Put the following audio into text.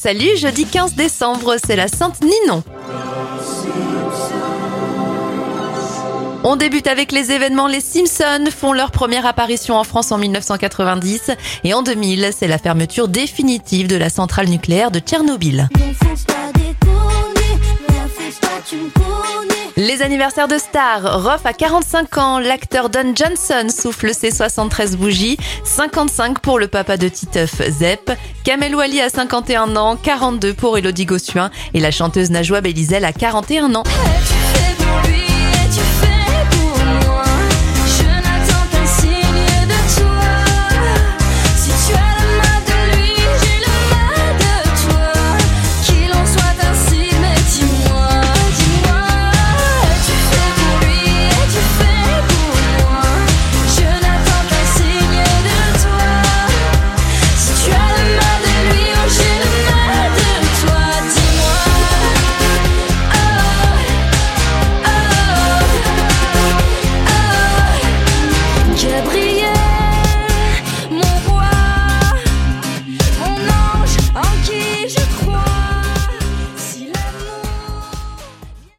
Salut, jeudi 15 décembre, c'est la Sainte Ninon. On débute avec les événements. Les Simpsons font leur première apparition en France en 1990 et en 2000, c'est la fermeture définitive de la centrale nucléaire de Tchernobyl. Les anniversaires de stars. Ruff a 45 ans, l'acteur Don Johnson souffle ses 73 bougies, 55 pour le papa de Titeuf Zep, Kamel Wally a 51 ans, 42 pour Elodie Gossuin et la chanteuse Najwa Belizel a 41 ans.